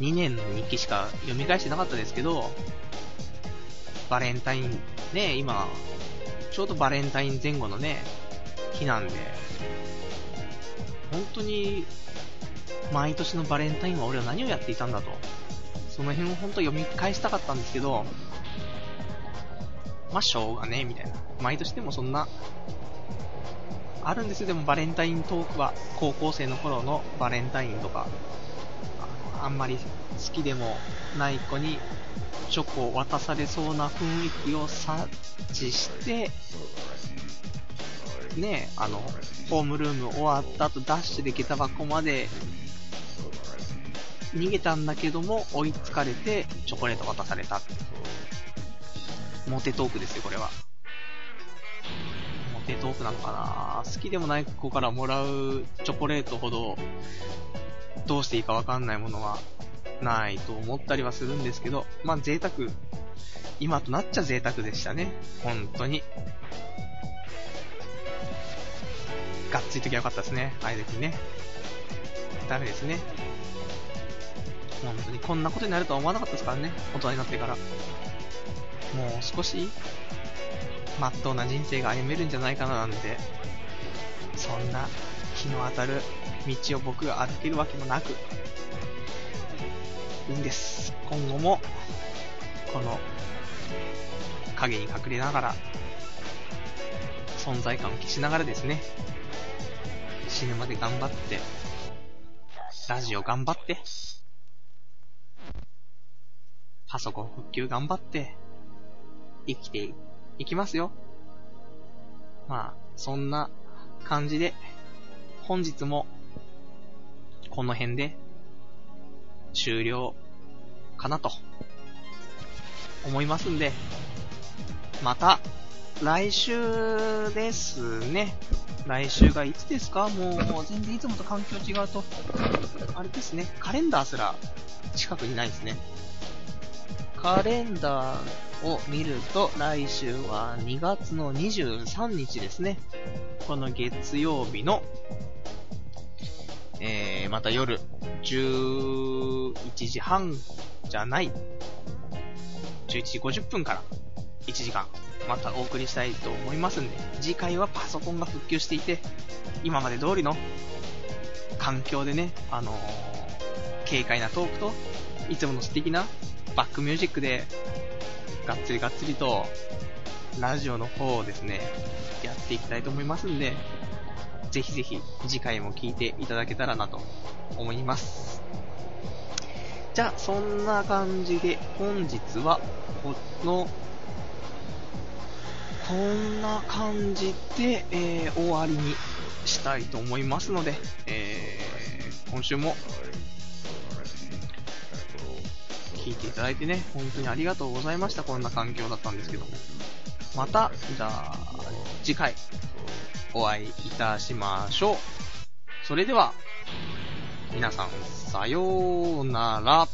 2年の日記しか読み返してなかったですけど、バレンタイン、ね、今、ちょうどバレンタイン前後のね、日なんで、本当に、毎年のバレンタインは俺は何をやっていたんだと。その辺を本当読み返したかったんですけど、まあ、しょうがねえ、みたいな。毎年でもそんな、あるんですよ、でもバレンタイントークは、高校生の頃のバレンタインとか、あんまり好きでもない子にチョコを渡されそうな雰囲気を察知して、ね、あの、ホームルーム終わった後ダッシュで下駄箱まで逃げたんだけども追いつかれてチョコレート渡された。モテトークですよ、これは。モテトークなのかな好きでもない子からもらうチョコレートほど、どうしていいかわかんないものはないと思ったりはするんですけど、まあ贅沢、今となっちゃ贅沢でしたね。本当に。がっついときゃよかったですね。あいう時にね。ダメですね。本当にこんなことになるとは思わなかったですからね。大人になってから。もう少し、まっとうな人生が歩めるんじゃないかななんて、そんな日の当たる道を僕が歩けるわけもなく、いいんです。今後も、この、影に隠れながら、存在感を消しながらですね、死ぬまで頑張って、ラジオ頑張って、パソコン復旧頑張って、生きていきますよ。まあ、そんな感じで、本日も、この辺で、終了かなと、思いますんで、また、来週ですね。来週がいつですか？もう、全然いつもと環境違うと、あれですね、カレンダーすら近くにないですね。カレンダーを見ると、来週は2月の23日ですね。この月曜日の、えー、また夜、11時半じゃない、11時50分から1時間、またお送りしたいと思いますんで、次回はパソコンが復旧していて、今まで通りの環境でね、あのー、軽快なトークと、いつもの素敵なバックミュージックで、がっつりがっつりと、ラジオの方をですね、やっていきたいと思いますんで、ぜひぜひ次回も聞いていただけたらなと思います。じゃあ、そんな感じで、本日は、この、こんな感じで、えー、終わりにしたいと思いますので、えー、今週も、聞いていただいてね、本当にありがとうございました。こんな環境だったんですけども。また、じゃあ、次回、お会いいたしましょう。それでは、皆さん、さようなら。